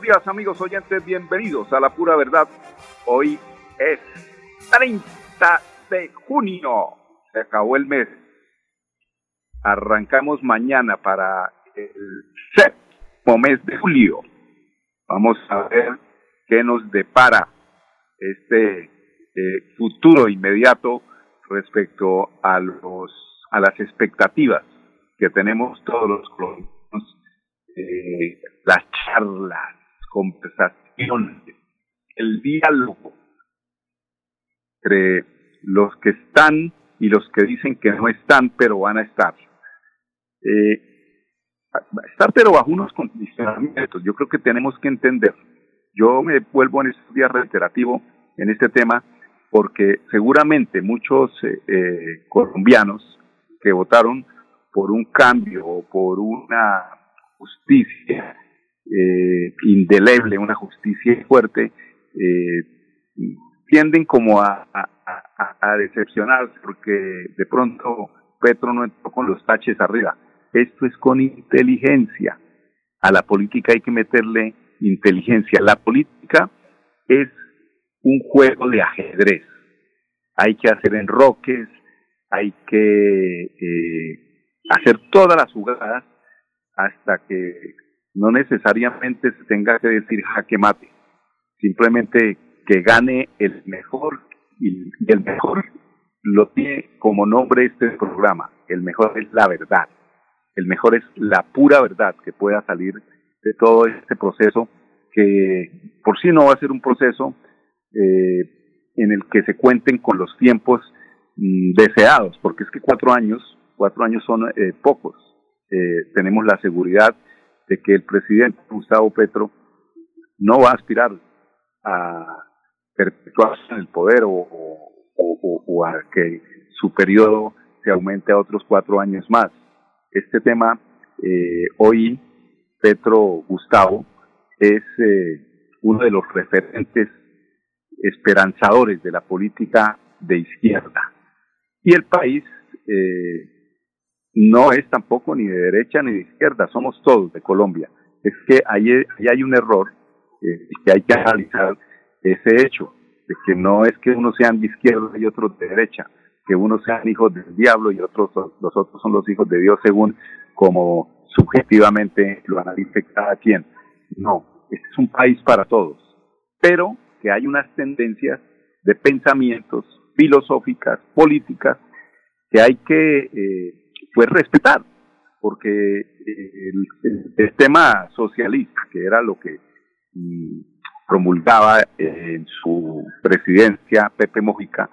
Días amigos oyentes, bienvenidos a la pura verdad. Hoy es 30 de junio, se acabó el mes. Arrancamos mañana para el séptimo mes de julio. Vamos a ver qué nos depara este eh, futuro inmediato respecto a los a las expectativas que tenemos todos los colombianos eh, las charlas, conversaciones, el diálogo entre los que están y los que dicen que no están, pero van a estar. Eh, estar pero bajo unos condicionamientos. Yo creo que tenemos que entender. Yo me vuelvo en este día reiterativo en este tema porque seguramente muchos eh, eh colombianos que votaron por un cambio o por una justicia eh, indeleble, una justicia fuerte, eh, tienden como a, a, decepcionarse porque de pronto Petro no entró con los taches arriba. Esto es con inteligencia. A la política hay que meterle inteligencia. La política es un juego de ajedrez. Hay que hacer enroques, hay que eh, hacer todas las jugadas hasta que no necesariamente se tenga que decir jaque mate, simplemente que gane el mejor y el mejor lo tiene como nombre este programa, el mejor es la verdad, el mejor es la pura verdad que pueda salir de todo este proceso que por sí no va a ser un proceso eh, en el que se cuenten con los tiempos mm, deseados, porque es que cuatro años, cuatro años son eh, pocos, eh, tenemos la seguridad de que el presidente Gustavo Petro no va a aspirar a perpetuarse en el poder o, o, a que su periodo que aumente a otros cuatro años más. Este tema, eh, hoy Petro Gustavo es eh, uno de los referentes esperanzadores de la política de izquierda. Y el país eh, no es tampoco ni de derecha ni de izquierda, somos todos de Colombia. Es que ahí, hay un error eh, que hay que analizar ese hecho, de que no es que unos sean de izquierda y otros de derecha, que unos sean hijos del diablo y otros los otros son los hijos de Dios según como subjetivamente lo analice cada quien. No, este es un país para todos, pero que hay unas tendencias de pensamientos filosóficas, políticas, que hay que eh, pues respetar, porque eh, el, tema socialista, que era lo que mm, promulgaba en su presidencia Pepe Mojica,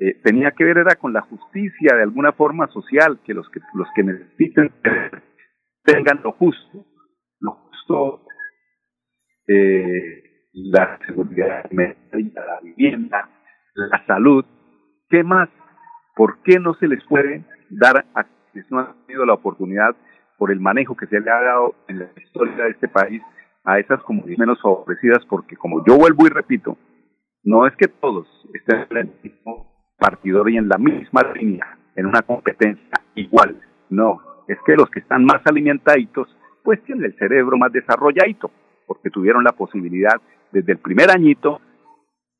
eh, tenía que ver era con la justicia de alguna forma social, que los que los que necesiten tengan lo justo, lo justo, eh, la seguridad la vivienda, la salud, ¿qué más? ¿Por qué no se les puede dar a no han tenido la oportunidad por el manejo que se le ha dado en la historia de este país a esas comunidades menos favorecidas? Porque como yo vuelvo y repito, no es que todos estén en el mismo partidor y en la misma línea, en una competencia igual, no, es que los que están más alimentaditos, pues tienen el cerebro más desarrolladito, porque tuvieron la posibilidad desde el primer añito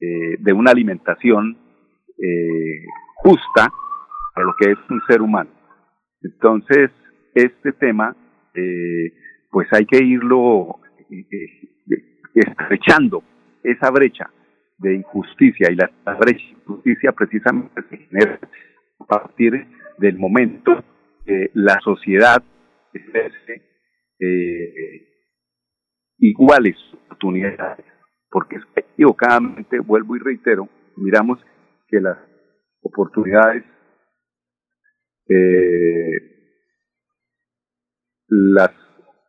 eh, de una alimentación eh, justa para lo que es un ser humano. Entonces, este tema, eh, pues hay que irlo estrechando esa brecha de injusticia y la, brecha de injusticia precisamente se genera a partir del momento que la sociedad ejerce iguales oportunidades porque equivocadamente, vuelvo y reitero, miramos que las oportunidades, eh, las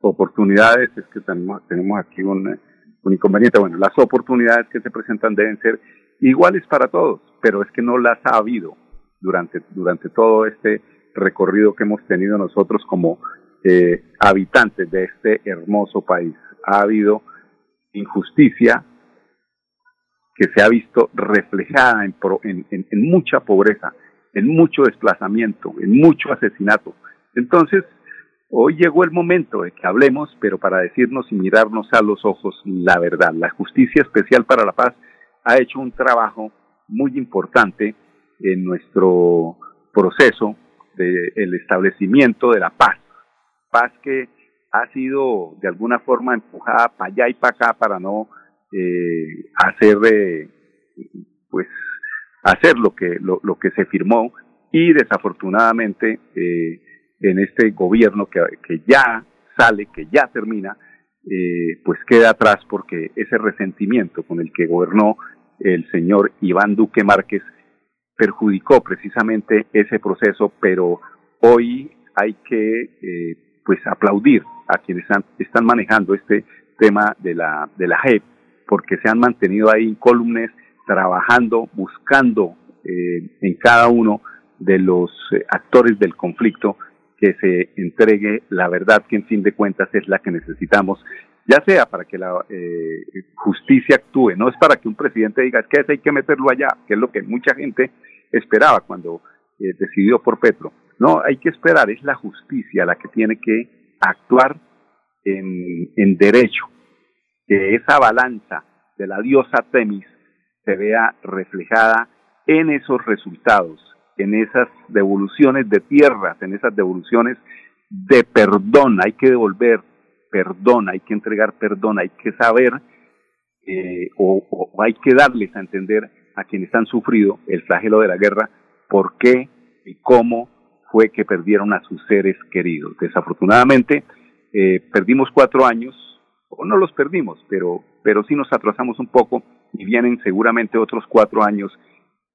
oportunidades, es que tenemos, aquí un, un inconveniente, bueno, las oportunidades que se presentan deben ser iguales para todos, pero es que no las ha habido durante, durante todo este recorrido que hemos tenido nosotros como eh, habitantes de este hermoso país. Ha habido injusticia, que se ha visto reflejada en, en, en, mucha pobreza, en mucho desplazamiento, en mucho asesinato. Entonces, hoy llegó el momento de que hablemos, pero para decirnos y mirarnos a los ojos la verdad. La Justicia Especial para la Paz ha hecho un trabajo muy importante en nuestro proceso del establecimiento de la paz. Paz que ha sido de alguna forma empujada para allá y para acá para no eh, hacer eh, pues hacer lo que lo, que se firmó y desafortunadamente eh, en este gobierno que, que, ya sale que ya termina eh, pues queda atrás porque ese resentimiento con el que gobernó el señor Iván Duque Márquez perjudicó precisamente ese proceso pero hoy hay que eh, pues aplaudir a quienes están, están manejando este tema de la de la JEP porque se han mantenido ahí incólumes trabajando, buscando eh, en cada uno de los eh, actores del conflicto que se entregue la verdad que en fin de cuentas es la que necesitamos, ya sea para que la eh, justicia actúe, no es para que un presidente diga es que hay que meterlo allá, que es lo que mucha gente esperaba cuando decidió por Petro. No, hay que esperar, es la justicia la que tiene que actuar en, en derecho, que esa balanza de la diosa Temis se vea reflejada en esos resultados, en esas devoluciones de tierras, en esas devoluciones de perdón. Hay que devolver perdón, hay que entregar perdón, hay que saber eh, o, hay que darles a entender a quienes han sufrido el flagelo de la guerra por qué y cómo fue que perdieron a sus seres queridos. Desafortunadamente, eh, perdimos cuatro años o no los perdimos, pero, pero sí nos atrasamos un poco y vienen seguramente otros cuatro años,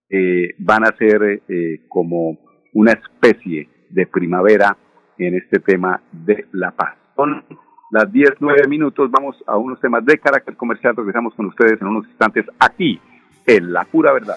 eh, van a ser eh, como una especie de primavera en este tema de la paz. Son las 10, 9 minutos, vamos a unos temas de carácter comercial, regresamos con ustedes en unos instantes aquí, en La Pura Verdad.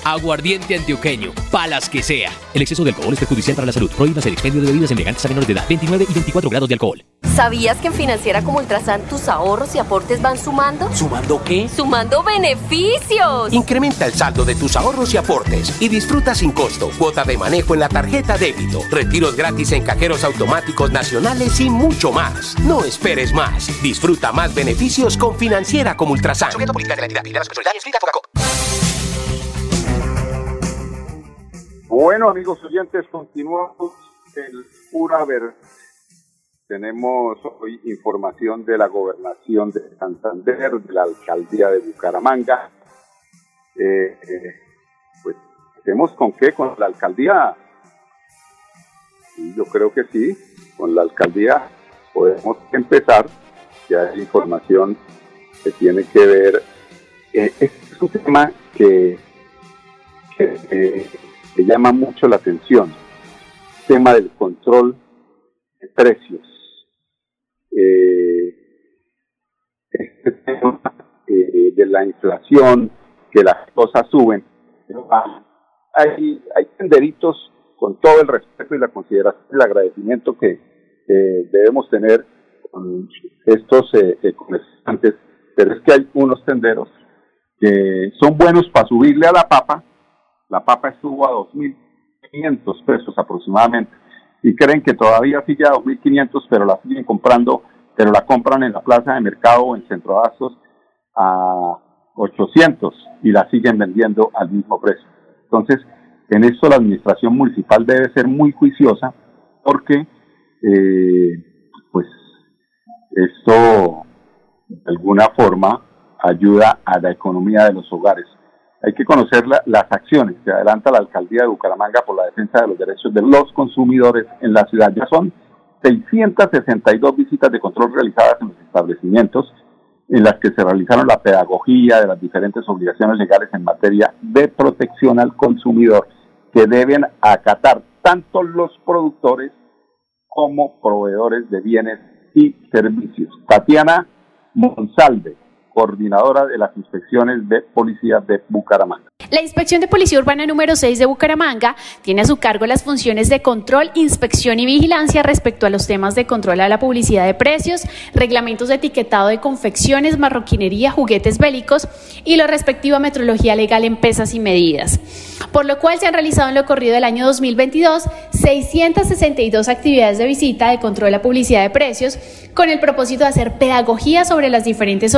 Aguardiente antioqueño, palas que sea. El exceso de alcohol es perjudicial para la salud. Prohíbas el expendio de bebidas elegantes a menores de edad. 29 y 24 grados de alcohol. ¿Sabías que en Financiera como Ultrasan tus ahorros y aportes van sumando? ¿Sumando qué? ¡Sumando beneficios! Incrementa el saldo de tus ahorros y aportes y disfruta sin costo cuota de manejo en la tarjeta débito, retiros gratis en cajeros automáticos nacionales y mucho más. No esperes más. Disfruta más beneficios con Financiera como Ultrasan. Bueno, amigos oyentes, continuamos el Pura Ver. Tenemos hoy información de la gobernación de Santander, de la alcaldía de Bucaramanga. Eh, eh, pues, ¿tenemos con qué? ¿Con la alcaldía? Yo creo que sí, con la alcaldía podemos empezar. Ya hay información que tiene que ver. Eh, es un tema que, que eh, que llama mucho la atención, el tema del control de precios. Eh, este tema eh, de la inflación, que las cosas suben, hay, hay tenderitos con todo el respeto y la consideración el agradecimiento que debemos tener con estos eh, comerciantes, pero es que hay unos tenderos que son buenos para subirle a la papa, la papa estuvo a 2.500 pesos aproximadamente y creen que todavía sigue a 2.500 pero la siguen comprando, pero la compran en la plaza de mercado o en centro centrodastos a 800 y la siguen vendiendo al mismo precio. Entonces, en esto la administración municipal debe ser muy juiciosa porque, eh, pues, esto de alguna forma ayuda a la economía de los hogares. Hay que conocer las acciones que adelanta la alcaldía de Bucaramanga por la defensa de los derechos de los consumidores en la ciudad. Ya son 662 visitas de control realizadas en los establecimientos en las que se realizaron la pedagogía de las diferentes obligaciones legales en materia de protección al consumidor que deben acatar tanto los productores como proveedores de bienes y servicios. Tatiana Monsalve, coordinadora de las inspecciones de policía de Bucaramanga. La Inspección de Policía Urbana número 6 de Bucaramanga tiene a su cargo las funciones de control, inspección y vigilancia respecto a los temas de control a la publicidad de precios, reglamentos de etiquetado de confecciones, marroquinería, juguetes bélicos y la respectiva metrología legal en pesas y medidas. Por lo cual se han realizado en lo corrido del año 2022 662 actividades de visita de control a publicidad de precios con el propósito de hacer pedagogía sobre las diferentes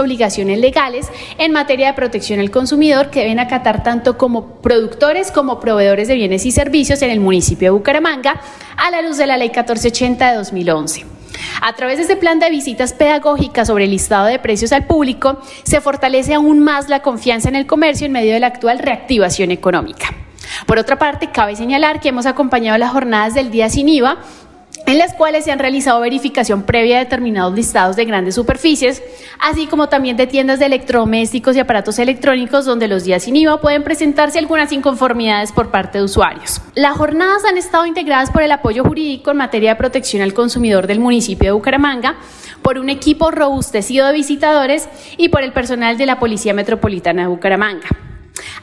legales en materia de protección al consumidor que deben acatar tanto como productores como proveedores de bienes y servicios en el municipio de Bucaramanga a la luz de la Ley 1480 de 2011. A través de este plan de visitas pedagógicas sobre el listado de precios al público, se fortalece aún más la confianza en el comercio en medio de la actual reactivación económica. Por otra parte, cabe señalar que hemos acompañado las jornadas del día sin IVA en las cuales se han realizado verificación previa de determinados listados de grandes superficies, así como también de tiendas de electrodomésticos y aparatos electrónicos donde los días sin IVA pueden presentarse algunas inconformidades por parte de usuarios. Las jornadas han estado integradas por el apoyo jurídico en materia de protección al consumidor del municipio de Bucaramanga, por un equipo robustecido de visitadores y por el personal de la Policía Metropolitana de Bucaramanga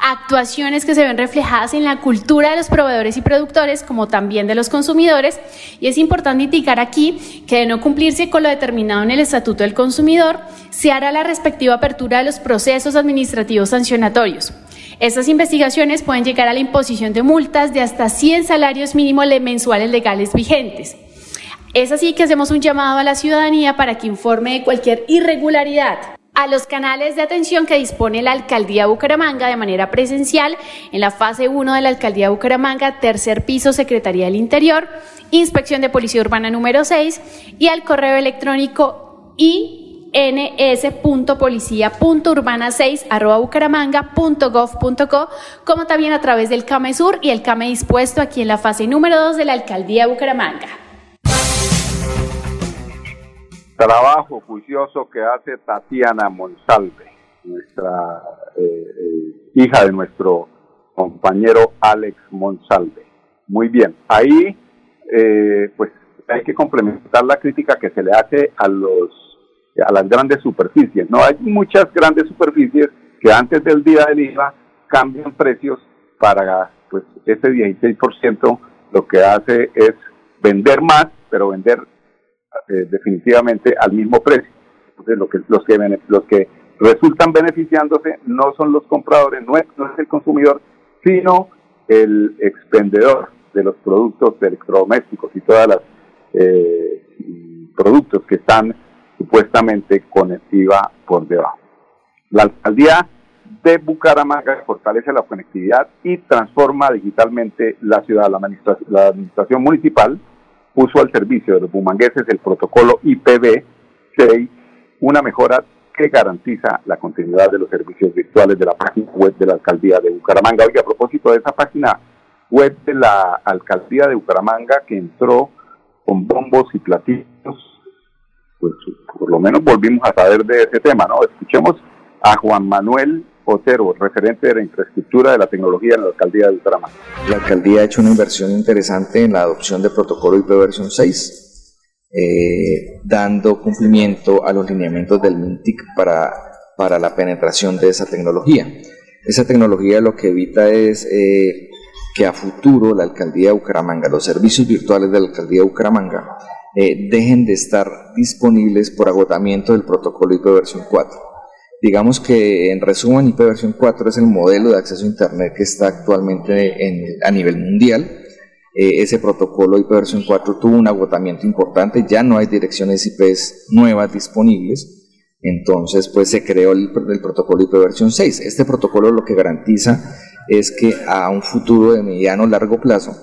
actuaciones que se ven reflejadas en la cultura de los proveedores y productores, como también de los consumidores. Y es importante indicar aquí que de no cumplirse con lo determinado en el Estatuto del Consumidor, se hará la respectiva apertura de los procesos administrativos sancionatorios. Estas investigaciones pueden llegar a la imposición de multas de hasta 100 salarios mínimos mensuales legales vigentes. Es así que hacemos un llamado a la ciudadanía para que informe de cualquier irregularidad a los canales de atención que dispone la Alcaldía Bucaramanga de manera presencial en la fase 1 de la Alcaldía de Bucaramanga, tercer piso, Secretaría del Interior, Inspección de Policía Urbana número 6 y al correo electrónico ins.policía.urbana6 como también a través del CAME Sur y el CAME dispuesto aquí en la fase número 2 de la Alcaldía Bucaramanga trabajo juicioso que hace Tatiana Monsalve, nuestra eh, eh, hija de nuestro compañero Alex Monsalve. Muy bien, ahí eh, pues hay que complementar la crítica que se le hace a los a las grandes superficies. No hay muchas grandes superficies que antes del día del IVA cambian precios para pues ese 16% lo que hace es vender más, pero vender eh, definitivamente al mismo precio. Entonces, lo que, los, que, los que resultan beneficiándose no son los compradores, no es, el consumidor, sino el expendedor de los productos electrodomésticos y todas las eh, productos que están supuestamente con por debajo. La alcaldía de Bucaramanga fortalece la conectividad y transforma digitalmente la ciudad. La la administración municipal puso al servicio de los bumangueses el protocolo IPv6, una mejora que garantiza la continuidad de los servicios virtuales de la página web de la alcaldía de Bucaramanga. Oye, a propósito de esa página web de la alcaldía de Bucaramanga que entró con bombos y platillos, pues por lo menos volvimos a saber de ese tema, ¿no? Escuchemos a Juan Manuel Otero, referente de la infraestructura de la tecnología en la alcaldía de Bucaramanga. La alcaldía ha hecho una inversión interesante en la adopción del protocolo IP versión 6, eh, dando cumplimiento a los lineamientos del MINTIC para, para la penetración de esa tecnología. Esa tecnología lo que evita es eh, que a futuro la alcaldía de Bucaramanga, los servicios virtuales de la alcaldía de Bucaramanga, eh, dejen de estar disponibles por agotamiento del protocolo IP versión 4 Digamos que en resumen, IP versión 4 es el modelo de acceso a Internet que está actualmente en, a nivel mundial. Eh, ese protocolo IP versión 4 tuvo un agotamiento importante, ya no hay direcciones IP nuevas disponibles, entonces pues se creó el, protocolo IP versión 6. Este protocolo lo que garantiza es que a un futuro de mediano largo plazo,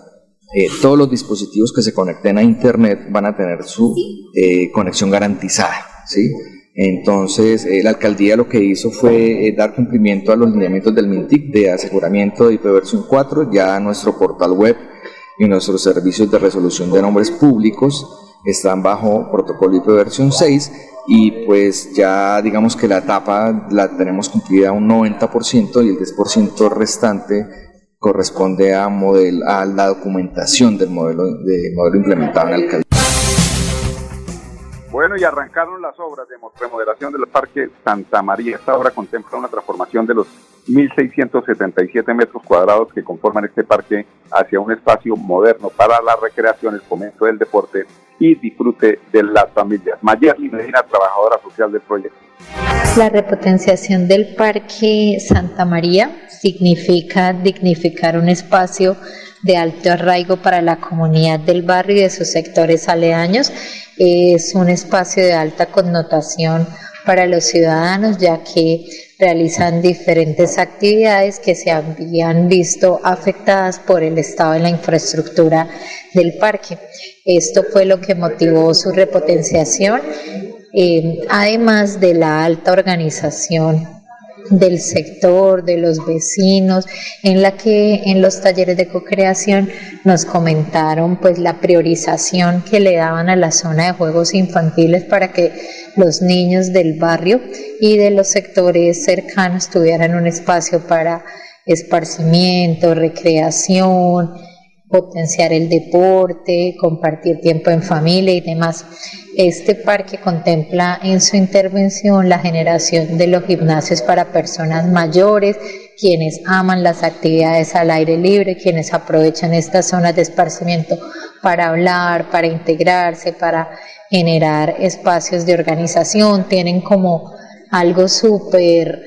eh, todos los dispositivos que se conecten a Internet van a tener su eh, conexión garantizada. ¿sí? Entonces, eh, la alcaldía lo que hizo fue eh, dar cumplimiento a los lineamientos del MINTIC de aseguramiento de IP versión 4, ya nuestro portal web y nuestros servicios de resolución de nombres públicos están bajo protocolo IP versión 6 y pues ya digamos que la etapa la tenemos cumplida un 90% y el 10% restante corresponde a, model, a la documentación del modelo, de modelo implementado en la alcaldía. Bueno, y arrancaron las obras de remodelación del Parque Santa María. Esta obra contempla una transformación de los 1.677 metros cuadrados que conforman este parque hacia un espacio moderno para la recreación, el fomento del deporte y disfrute de las familias. Mayerly Medina, trabajadora social del proyecto. La repotenciación del Parque Santa María significa dignificar un espacio de alto arraigo para la comunidad del barrio y de sus sectores aledaños es un espacio de alta connotación para los ciudadanos ya que realizan diferentes actividades que se habían visto afectadas por el estado de la infraestructura del parque. Esto fue lo que motivó su repotenciación, eh, además de la alta organización del sector, de los vecinos, en la que en los talleres de co-creación nos comentaron pues la priorización que le daban a la zona de juegos infantiles para que los niños del barrio y de los sectores cercanos tuvieran un espacio para esparcimiento, recreación, potenciar el deporte, compartir tiempo en familia y demás. Este parque contempla en su intervención la generación de los gimnasios para personas mayores, quienes aman las actividades al aire libre, quienes aprovechan estas zonas de esparcimiento para hablar, para integrarse, para generar espacios de organización, tienen como algo súper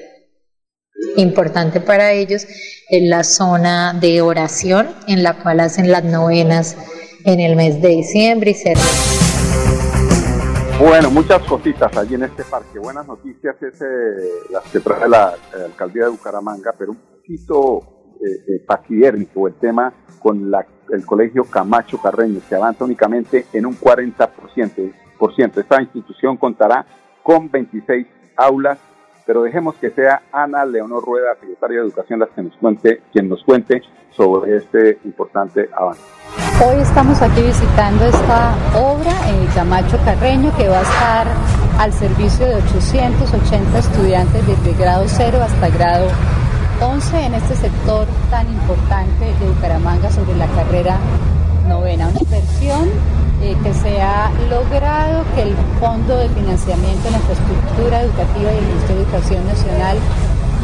importante para ellos en la zona de oración en la cual hacen las novenas en el mes de diciembre y se Bueno, muchas cositas allí en este parque. Buenas noticias es las que trae la, alcaldía de Bucaramanga, pero un poquito eh, eh el tema con la, el colegio Camacho Carreño, que avanza únicamente en un 40%. Esta institución contará con 26 aulas, pero dejemos que sea Ana Leonor Rueda, secretaria de Educación, la que nos cuente, quien nos cuente sobre este importante avance. Hoy estamos aquí visitando esta obra, en Camacho Carreño, que va a estar al servicio de 880 estudiantes desde grado 0 hasta grado 11 en este sector tan importante de Bucaramanga sobre la carrera novena. Una inversión eh, que se ha logrado que el Fondo de Financiamiento en la Infraestructura Educativa y el Ministerio de Educación Nacional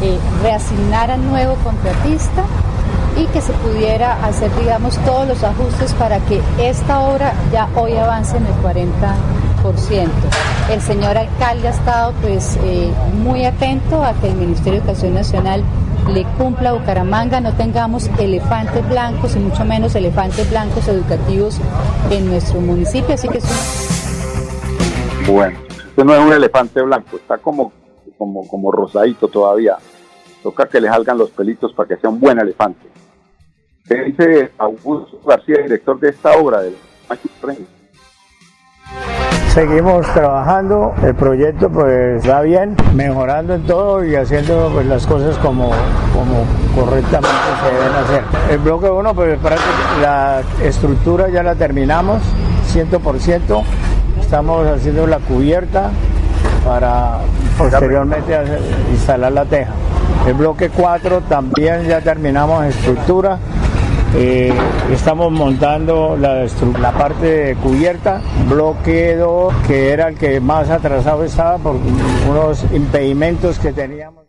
eh, reasignara nuevo contratista y que se pudiera hacer, digamos, todos los ajustes para que esta obra ya hoy avance en el 40%. El señor alcalde ha estado pues eh, muy atento a que el Ministerio de Educación Nacional le cumpla a Bucaramanga, no tengamos elefantes blancos y mucho menos elefantes blancos educativos en nuestro municipio, así que Bueno, este no es un elefante blanco, está como, como, como rosadito todavía. Toca que le salgan los pelitos para que sea un buen elefante. ¿Qué dice Augusto García, director de esta obra del Machu Seguimos trabajando, el proyecto pues va bien, mejorando en todo y haciendo pues, las cosas como, como correctamente se deben hacer. El bloque 1 pues la estructura ya la terminamos, 100%, estamos haciendo la cubierta para posteriormente instalar la teja. El bloque 4 también ya terminamos estructura, eh, estamos montando la, parte cubierta, bloque 2, que era el que más atrasado estaba por unos impedimentos que teníamos.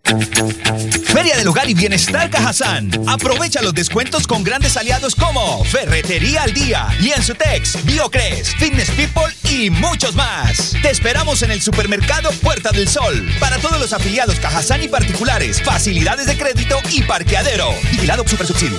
Feria del Hogar y Bienestar Cajazán. Aprovecha los descuentos con grandes aliados como Ferretería al Día, Lienzutex, Biocres, Fitness People y muchos más. Te esperamos en el supermercado Puerta del Sol. Para todos los afiliados Cajazán y particulares, facilidades de crédito y parqueadero. Vigilado Super Subsidio.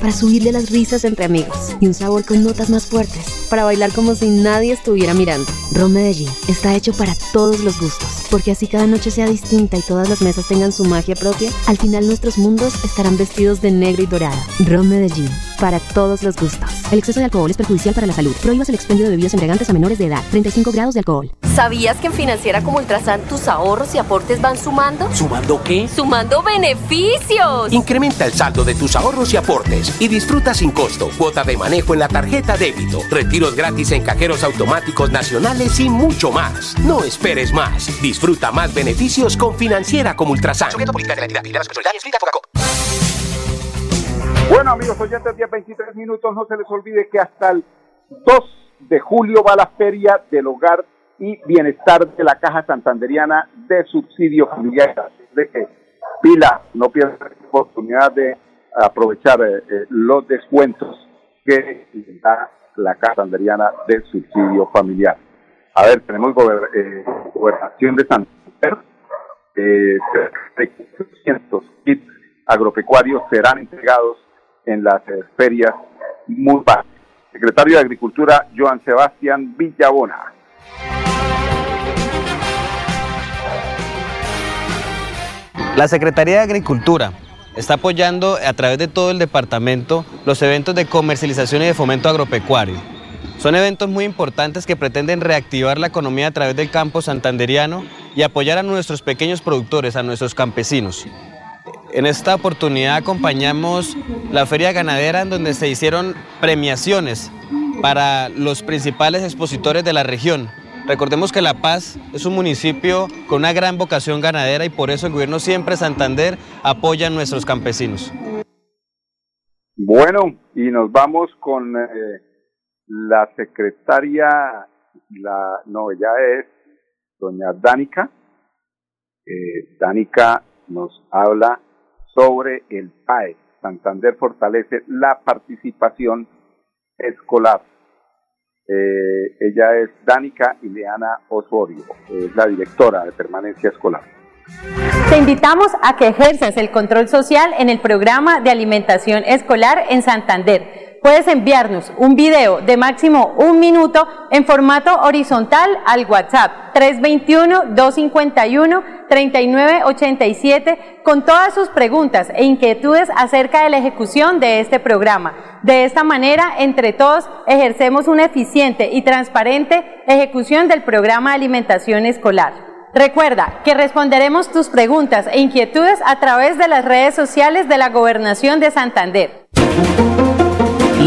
para subirle las risas entre amigos y un sabor con notas más fuertes para bailar como si nadie estuviera mirando. Ron Medellín está hecho para todos los gustos, porque así cada noche sea distinta y todas las mesas tengan su magia propia, al final nuestros mundos estarán vestidos de negro y dorado. Ron Medellín, para todos los gustos. El exceso de alcohol es perjudicial para la salud. Prohíbas el expendio de bebidas embriagantes a menores de edad. 35 grados de alcohol. ¿Sabías que en Financiera como Ultrasan tus ahorros y aportes van sumando? ¿Sumando qué? ¡Sumando beneficios! Incrementa el saldo de tus ahorros y aportes y disfruta sin costo cuota de manejo en la tarjeta débito, retiros gratis en cajeros automáticos nacionales y mucho más. No esperes más. Disfruta más beneficios con Financiera como Ultrasan. Bueno amigos oyentes, 10, 23 minutos, no se les olvide que hasta el 2 de julio va la Feria del Hogar y Bienestar de la Caja Santanderiana de Subsidio Familiar. De que pila, no pierda la oportunidad de aprovechar eh, eh, los descuentos que da la Caja Santanderiana de Subsidio Familiar. A ver, tenemos eh, gobernación de Santander, eh, 300 kits agropecuarios serán entregados en las ferias muy Secretario de Agricultura, Joan Sebastián Villabona. La Secretaría de Agricultura está apoyando a través de todo el departamento los eventos de comercialización y de fomento agropecuario. Son eventos muy importantes que pretenden reactivar la economía a través del campo santanderiano y apoyar a nuestros pequeños productores, a nuestros campesinos. En esta oportunidad acompañamos la feria ganadera en donde se hicieron premiaciones para los principales expositores de la región. Recordemos que La Paz es un municipio con una gran vocación ganadera y por eso el gobierno siempre Santander apoya a nuestros campesinos. Bueno, y nos vamos con eh, La secretaria, la, no, ella es doña Dánica. Eh, Dánica nos habla sobre el PAE. Santander fortalece la participación escolar. Eh, ella es Dánica Ileana Osorio, es la directora de permanencia escolar. Te invitamos a que ejerzas el control social en el programa de alimentación escolar en Santander puedes enviarnos un video de máximo un minuto en formato horizontal al WhatsApp 321-251-3987 con todas sus preguntas e inquietudes acerca de la ejecución de este programa. De esta manera, entre todos, ejercemos una eficiente y transparente ejecución del programa de alimentación escolar. Recuerda que responderemos tus preguntas e inquietudes a través de las redes sociales de la Gobernación de Santander.